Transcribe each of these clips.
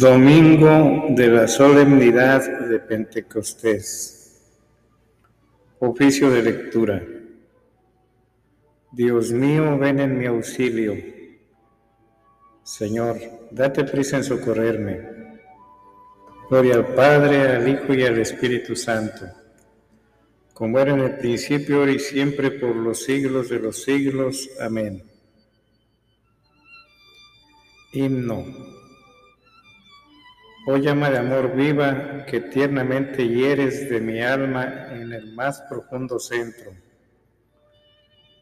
Domingo de la solemnidad de Pentecostés. Oficio de lectura. Dios mío, ven en mi auxilio. Señor, date prisa en socorrerme. Gloria al Padre, al Hijo y al Espíritu Santo, como era en el principio, ahora y siempre, por los siglos de los siglos. Amén. Himno. Oh llama de amor viva que tiernamente hieres de mi alma en el más profundo centro.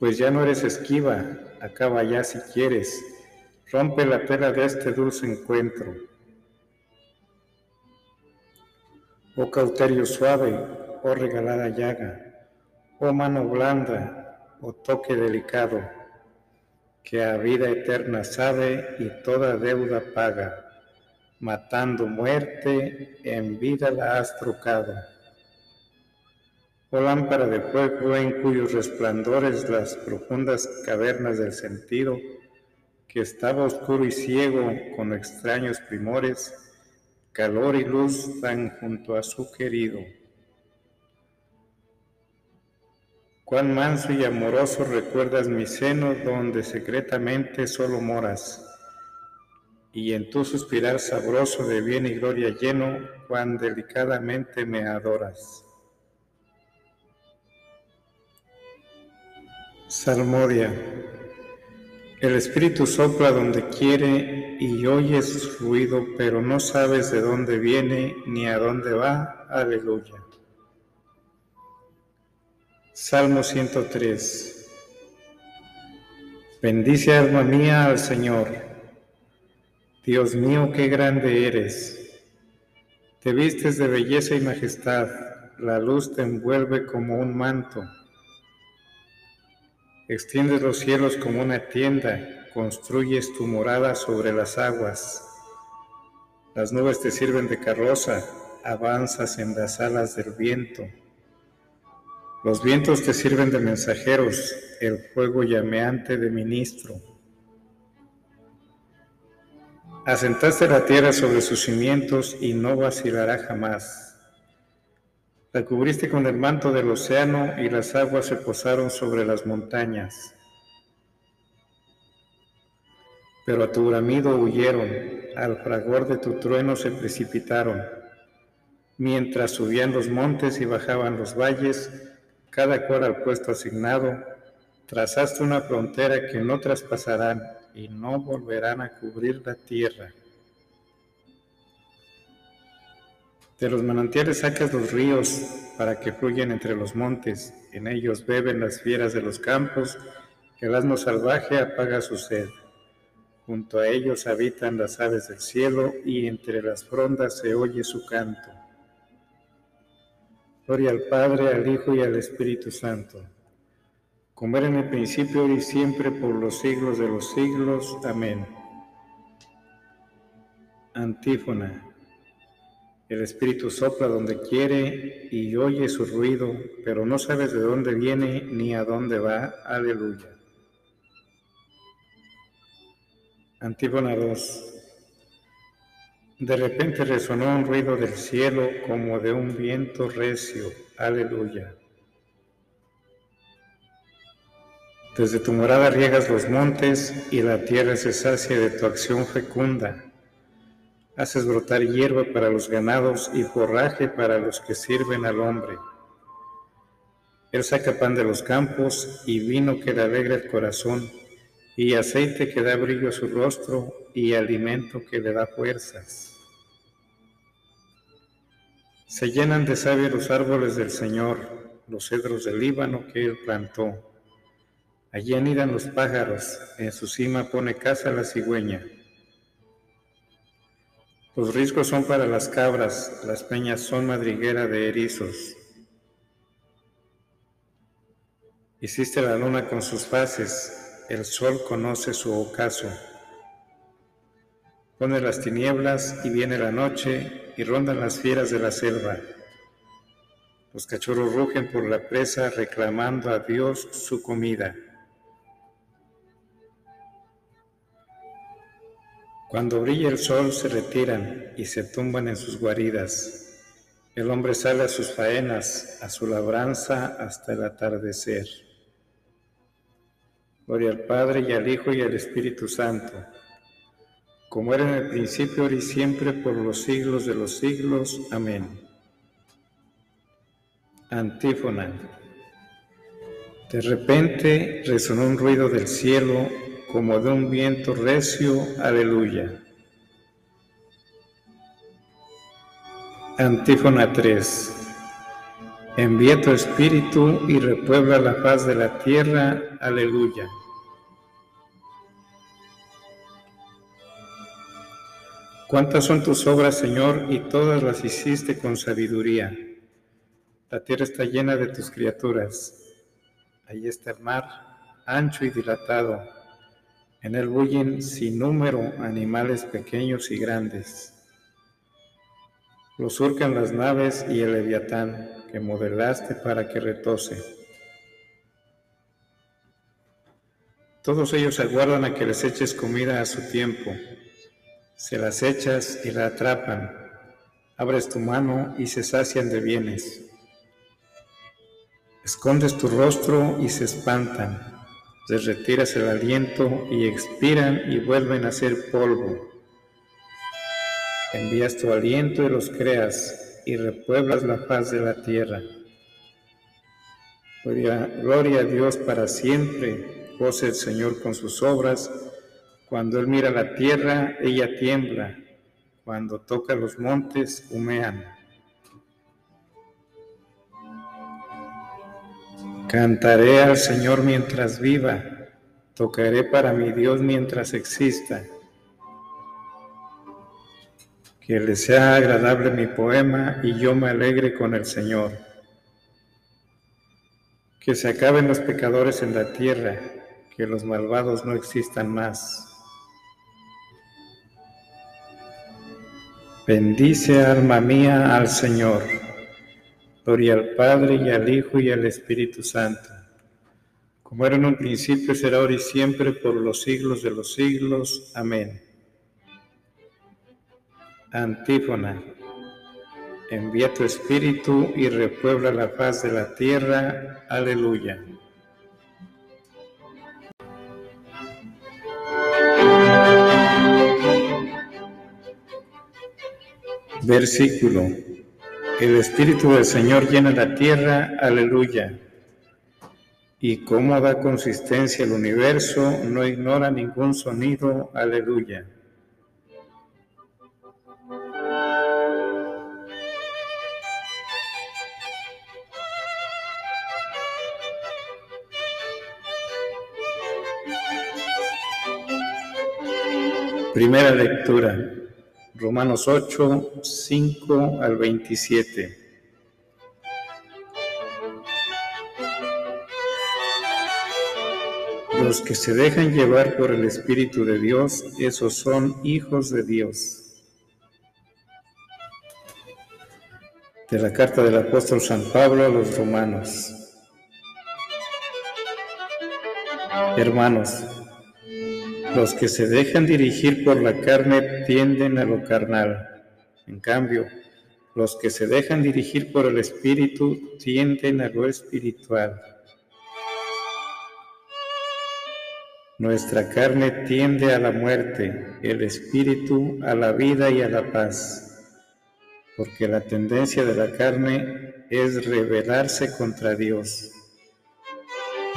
Pues ya no eres esquiva, acaba ya si quieres, rompe la tela de este dulce encuentro. Oh cauterio suave, oh regalada llaga, oh mano blanda, oh toque delicado, que a vida eterna sabe y toda deuda paga matando muerte, en vida la has trocado. Oh lámpara de fuego en cuyos resplandores las profundas cavernas del sentido, que estaba oscuro y ciego con extraños primores, calor y luz dan junto a su querido. Cuán manso y amoroso recuerdas mi seno donde secretamente solo moras y en tu suspirar sabroso de bien y gloria lleno, cuán delicadamente me adoras. Salmodia. El Espíritu sopla donde quiere y oyes su ruido, pero no sabes de dónde viene ni a dónde va. Aleluya. Salmo 103. Bendice alma mía al Señor Dios mío, qué grande eres. Te vistes de belleza y majestad, la luz te envuelve como un manto. Extiendes los cielos como una tienda, construyes tu morada sobre las aguas. Las nubes te sirven de carroza, avanzas en las alas del viento. Los vientos te sirven de mensajeros, el fuego llameante de ministro. Asentaste la tierra sobre sus cimientos y no vacilará jamás. La cubriste con el manto del océano y las aguas se posaron sobre las montañas. Pero a tu bramido huyeron, al fragor de tu trueno se precipitaron. Mientras subían los montes y bajaban los valles, cada cual al puesto asignado, trazaste una frontera que no traspasarán y no volverán a cubrir la tierra. De los manantiales sacas los ríos para que fluyan entre los montes, en ellos beben las fieras de los campos, el asno salvaje apaga su sed. Junto a ellos habitan las aves del cielo y entre las frondas se oye su canto. Gloria al Padre, al Hijo y al Espíritu Santo como era en el principio y siempre por los siglos de los siglos. Amén. Antífona. El Espíritu sopla donde quiere y oye su ruido, pero no sabes de dónde viene ni a dónde va. Aleluya. Antífona 2. De repente resonó un ruido del cielo como de un viento recio. Aleluya. Desde tu morada riegas los montes y la tierra se sacia de tu acción fecunda. Haces brotar hierba para los ganados y forraje para los que sirven al hombre. Él saca pan de los campos y vino que le alegra el corazón, y aceite que da brillo a su rostro y alimento que le da fuerzas. Se llenan de savia los árboles del Señor, los cedros del Líbano que Él plantó. Allí anidan los pájaros, en su cima pone casa la cigüeña. Los riscos son para las cabras, las peñas son madriguera de erizos. Hiciste la luna con sus fases, el sol conoce su ocaso. Pone las tinieblas y viene la noche y rondan las fieras de la selva. Los cachorros rugen por la presa reclamando a Dios su comida. Cuando brilla el sol se retiran y se tumban en sus guaridas. El hombre sale a sus faenas, a su labranza hasta el atardecer. Gloria al Padre y al Hijo y al Espíritu Santo, como era en el principio, ahora y siempre, por los siglos de los siglos. Amén. Antífona. De repente resonó un ruido del cielo como de un viento recio. Aleluya. Antífona 3. Envía tu espíritu y repuebla la paz de la tierra. Aleluya. Cuántas son tus obras, Señor, y todas las hiciste con sabiduría. La tierra está llena de tus criaturas. Ahí está el mar, ancho y dilatado. En él bullen sin número animales pequeños y grandes. Lo surcan las naves y el leviatán que modelaste para que retose. Todos ellos aguardan a que les eches comida a su tiempo se las echas y la atrapan, abres tu mano y se sacian de bienes. Escondes tu rostro y se espantan, les retiras el aliento y expiran y vuelven a ser polvo. Envías tu aliento y los creas y repueblas la faz de la tierra. Gloria, gloria a Dios para siempre, goce el Señor con sus obras cuando Él mira la tierra, ella tiembla. Cuando toca los montes, humean. Cantaré al Señor mientras viva, tocaré para mi Dios mientras exista. Que le sea agradable mi poema y yo me alegre con el Señor. Que se acaben los pecadores en la tierra, que los malvados no existan más. Bendice alma mía al Señor. Gloria al Padre y al Hijo y al Espíritu Santo. Como era en un principio, será ahora y siempre, por los siglos de los siglos. Amén. Antífona. Envía tu Espíritu y repuebla la paz de la tierra. Aleluya. Versículo. El Espíritu del Señor llena la tierra, aleluya. Y cómo da consistencia el universo, no ignora ningún sonido, aleluya. Primera lectura. Romanos 8, 5 al 27. Los que se dejan llevar por el Espíritu de Dios, esos son hijos de Dios. De la carta del apóstol San Pablo a los romanos. Hermanos, los que se dejan dirigir por la carne tienden a lo carnal. En cambio, los que se dejan dirigir por el Espíritu tienden a lo espiritual. Nuestra carne tiende a la muerte, el Espíritu a la vida y a la paz, porque la tendencia de la carne es rebelarse contra Dios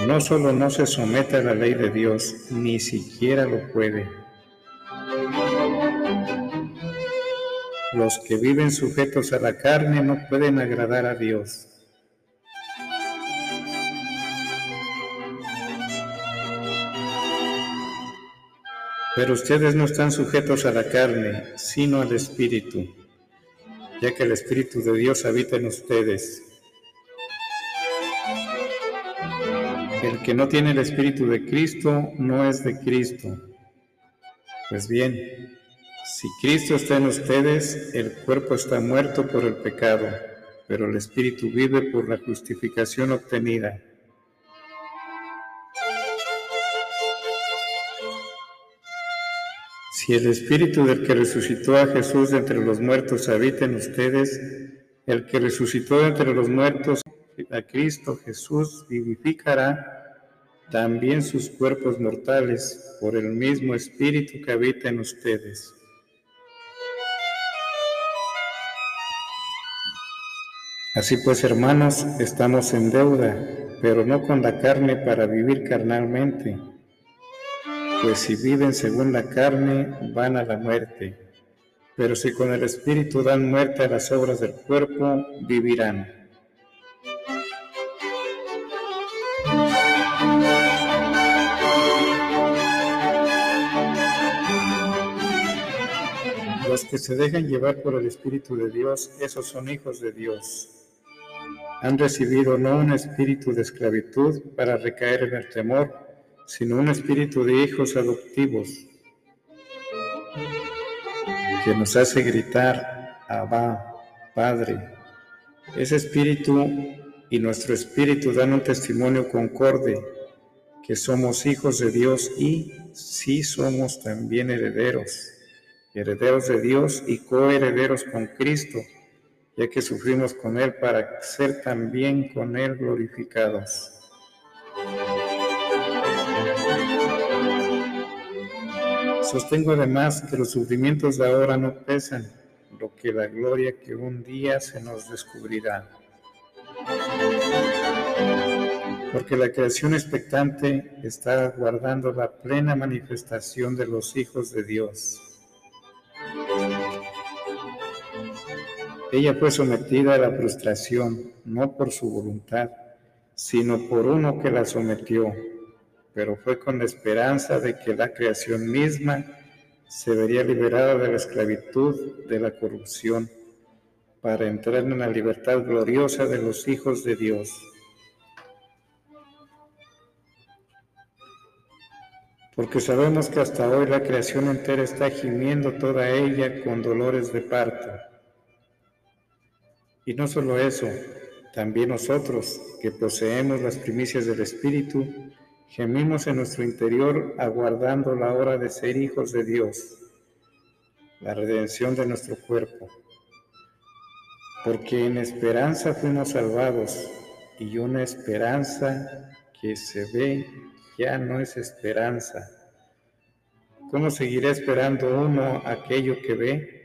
no solo no se somete a la ley de Dios, ni siquiera lo puede. Los que viven sujetos a la carne no pueden agradar a Dios. Pero ustedes no están sujetos a la carne, sino al Espíritu, ya que el Espíritu de Dios habita en ustedes. El que no tiene el Espíritu de Cristo no es de Cristo. Pues bien, si Cristo está en ustedes, el cuerpo está muerto por el pecado, pero el Espíritu vive por la justificación obtenida. Si el Espíritu del que resucitó a Jesús de entre los muertos habita en ustedes, el que resucitó de entre los muertos a Cristo Jesús vivificará también sus cuerpos mortales por el mismo Espíritu que habita en ustedes. Así pues, hermanos, estamos en deuda, pero no con la carne para vivir carnalmente pues si viven según la carne, van a la muerte. Pero si con el Espíritu dan muerte a las obras del cuerpo, vivirán. Los que se dejan llevar por el Espíritu de Dios, esos son hijos de Dios. Han recibido no un espíritu de esclavitud para recaer en el temor, sino un espíritu de hijos adoptivos que nos hace gritar, Abba, Padre. Ese espíritu y nuestro espíritu dan un testimonio concorde que somos hijos de Dios y sí somos también herederos, herederos de Dios y coherederos con Cristo, ya que sufrimos con Él para ser también con Él glorificados. Sostengo además que los sufrimientos de ahora no pesan lo que la gloria que un día se nos descubrirá. Porque la creación expectante está guardando la plena manifestación de los hijos de Dios. Ella fue sometida a la frustración, no por su voluntad, sino por uno que la sometió pero fue con la esperanza de que la creación misma se vería liberada de la esclavitud, de la corrupción, para entrar en la libertad gloriosa de los hijos de Dios. Porque sabemos que hasta hoy la creación entera está gimiendo toda ella con dolores de parto. Y no solo eso, también nosotros, que poseemos las primicias del Espíritu, Gemimos en nuestro interior aguardando la hora de ser hijos de Dios, la redención de nuestro cuerpo. Porque en esperanza fuimos salvados y una esperanza que se ve ya no es esperanza. ¿Cómo seguirá esperando uno aquello que ve?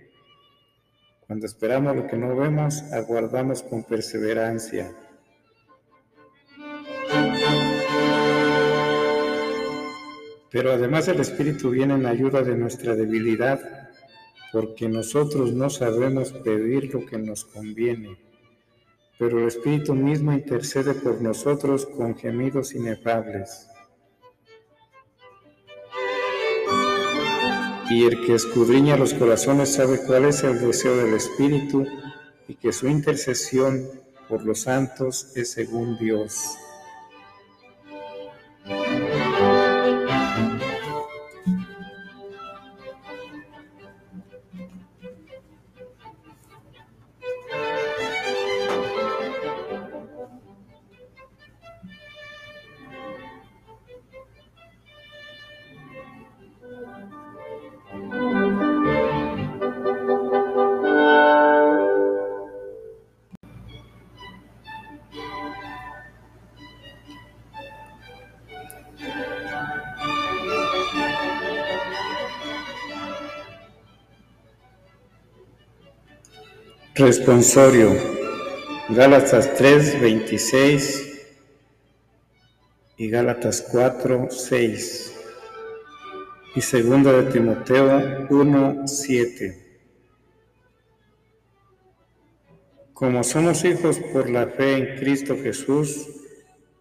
Cuando esperamos lo que no vemos, aguardamos con perseverancia. Pero además el Espíritu viene en ayuda de nuestra debilidad, porque nosotros no sabemos pedir lo que nos conviene. Pero el Espíritu mismo intercede por nosotros con gemidos inefables. Y el que escudriña los corazones sabe cuál es el deseo del Espíritu y que su intercesión por los santos es según Dios. Responsorio. Gálatas 3, 26 y Gálatas 4, 6 y segundo de Timoteo 1, 7. Como somos hijos por la fe en Cristo Jesús,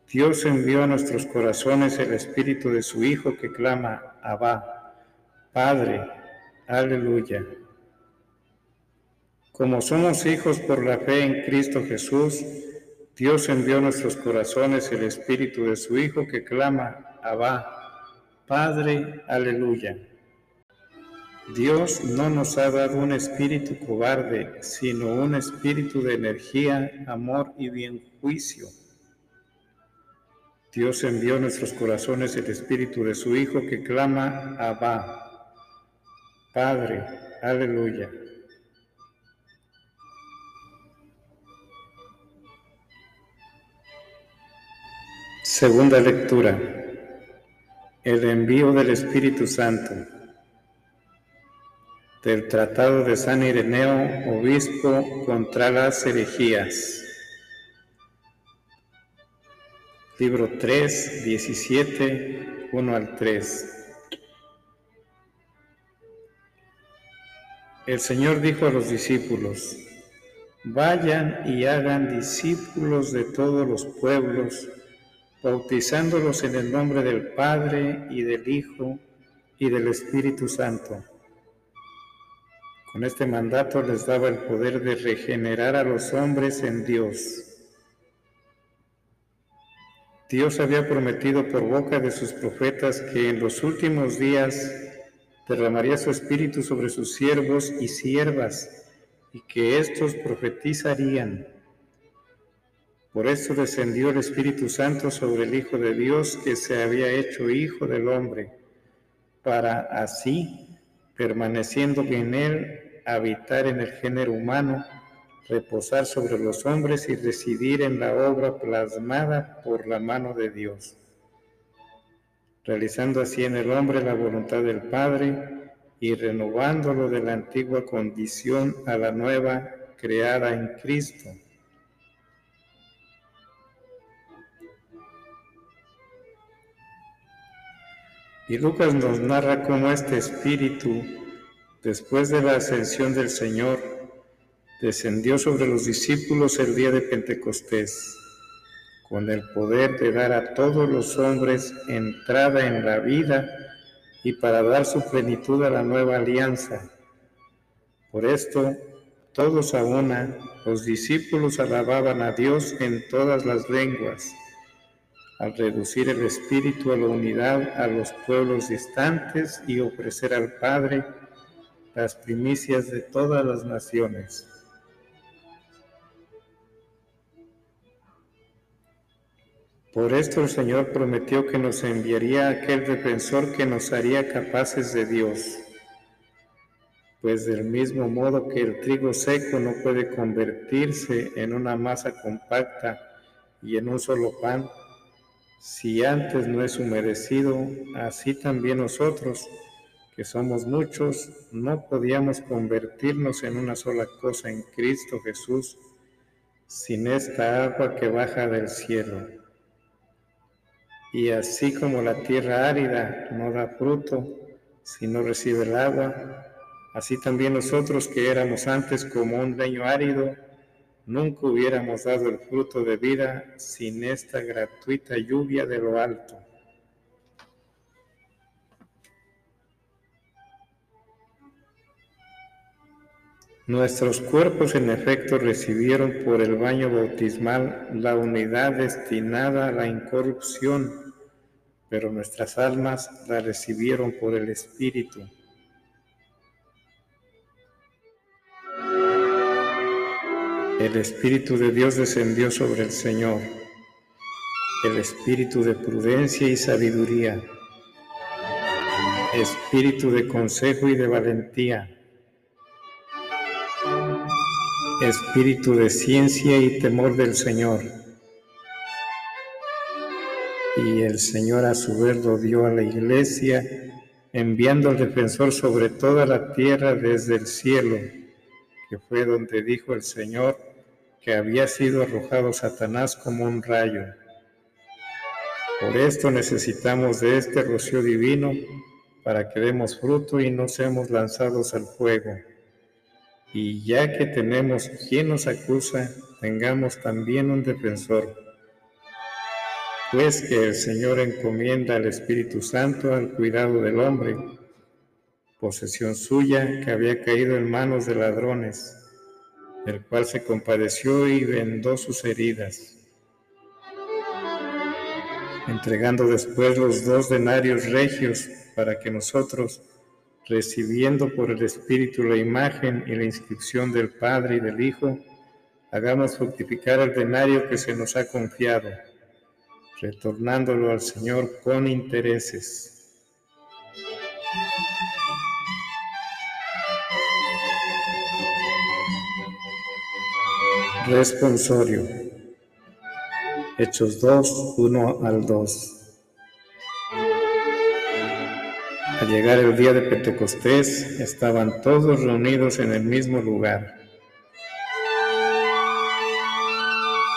Dios envió a nuestros corazones el Espíritu de su Hijo que clama, Abba, Padre, aleluya. Como somos hijos por la fe en Cristo Jesús, Dios envió a nuestros corazones el Espíritu de su Hijo que clama, Abba, Padre, aleluya. Dios no nos ha dado un espíritu cobarde, sino un espíritu de energía, amor y bien juicio. Dios envió a nuestros corazones el espíritu de su Hijo que clama, Abba, Padre. Aleluya. Segunda lectura. El envío del Espíritu Santo. Del Tratado de San Ireneo, Obispo contra las herejías. Libro 3, 17, 1 al 3. El Señor dijo a los discípulos, vayan y hagan discípulos de todos los pueblos, bautizándolos en el nombre del Padre y del Hijo y del Espíritu Santo. Con este mandato les daba el poder de regenerar a los hombres en Dios. Dios había prometido por boca de sus profetas que en los últimos días derramaría su espíritu sobre sus siervos y siervas, y que éstos profetizarían. Por eso descendió el Espíritu Santo sobre el Hijo de Dios que se había hecho Hijo del hombre, para así, permaneciendo en él, habitar en el género humano, reposar sobre los hombres y residir en la obra plasmada por la mano de Dios realizando así en el hombre la voluntad del Padre y renovándolo de la antigua condición a la nueva creada en Cristo. Y Lucas nos narra cómo este espíritu, después de la ascensión del Señor, descendió sobre los discípulos el día de Pentecostés con el poder de dar a todos los hombres entrada en la vida y para dar su plenitud a la nueva alianza. Por esto, todos a una, los discípulos alababan a Dios en todas las lenguas, al reducir el espíritu a la unidad a los pueblos distantes y ofrecer al Padre las primicias de todas las naciones. Por esto el Señor prometió que nos enviaría aquel defensor que nos haría capaces de Dios. Pues del mismo modo que el trigo seco no puede convertirse en una masa compacta y en un solo pan, si antes no es humedecido, así también nosotros, que somos muchos, no podíamos convertirnos en una sola cosa en Cristo Jesús sin esta agua que baja del cielo. Y así como la tierra árida no da fruto si no recibe el agua, así también nosotros que éramos antes como un leño árido, nunca hubiéramos dado el fruto de vida sin esta gratuita lluvia de lo alto. Nuestros cuerpos en efecto recibieron por el baño bautismal la unidad destinada a la incorrupción pero nuestras almas la recibieron por el Espíritu. El Espíritu de Dios descendió sobre el Señor, el Espíritu de prudencia y sabiduría, Espíritu de consejo y de valentía, Espíritu de ciencia y temor del Señor. Y el Señor a su vez lo dio a la iglesia, enviando al defensor sobre toda la tierra desde el cielo, que fue donde dijo el Señor que había sido arrojado Satanás como un rayo. Por esto necesitamos de este rocío divino para que demos fruto y no seamos lanzados al fuego. Y ya que tenemos quien nos acusa, tengamos también un defensor pues que el Señor encomienda al Espíritu Santo al cuidado del hombre, posesión suya que había caído en manos de ladrones, el cual se compadeció y vendó sus heridas, entregando después los dos denarios regios para que nosotros, recibiendo por el Espíritu la imagen y la inscripción del Padre y del Hijo, hagamos fructificar el denario que se nos ha confiado retornándolo al Señor con intereses. Responsorio. Hechos 2, 1 al 2. Al llegar el día de Pentecostés, estaban todos reunidos en el mismo lugar.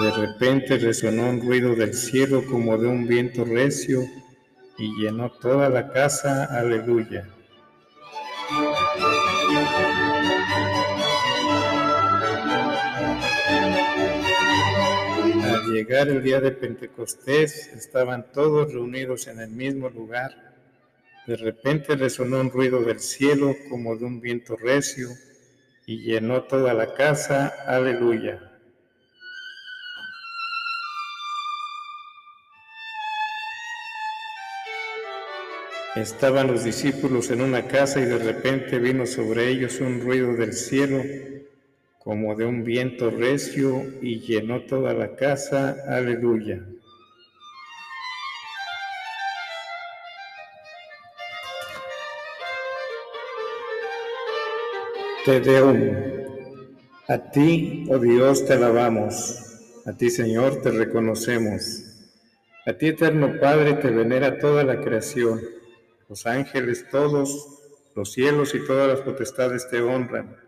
De repente resonó un ruido del cielo como de un viento recio y llenó toda la casa. Aleluya. Llegar el día de Pentecostés, estaban todos reunidos en el mismo lugar. De repente resonó un ruido del cielo como de un viento recio y llenó toda la casa. Aleluya. Estaban los discípulos en una casa y de repente vino sobre ellos un ruido del cielo como de un viento recio y llenó toda la casa. Aleluya. Te Deum. A ti, oh Dios, te alabamos. A ti, Señor, te reconocemos. A ti, eterno Padre, te venera toda la creación los ángeles todos, los cielos y todas las potestades te honran.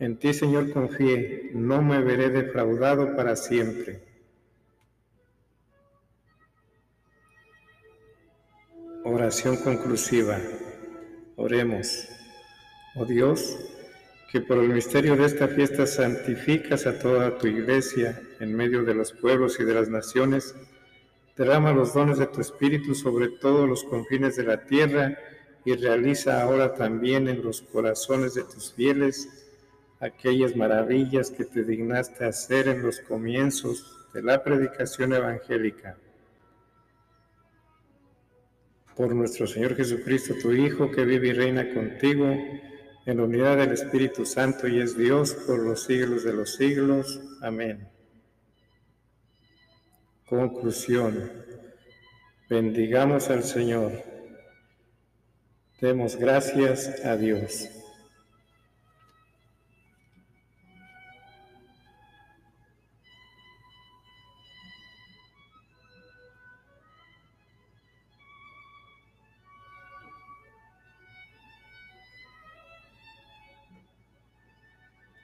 En ti, Señor, confié, no me veré defraudado para siempre. Oración conclusiva. Oremos. Oh Dios, que por el misterio de esta fiesta santificas a toda tu iglesia en medio de los pueblos y de las naciones, derrama los dones de tu Espíritu sobre todos los confines de la tierra y realiza ahora también en los corazones de tus fieles aquellas maravillas que te dignaste hacer en los comienzos de la predicación evangélica. Por nuestro Señor Jesucristo, tu Hijo, que vive y reina contigo, en la unidad del Espíritu Santo y es Dios por los siglos de los siglos. Amén. Conclusión. Bendigamos al Señor. Demos gracias a Dios.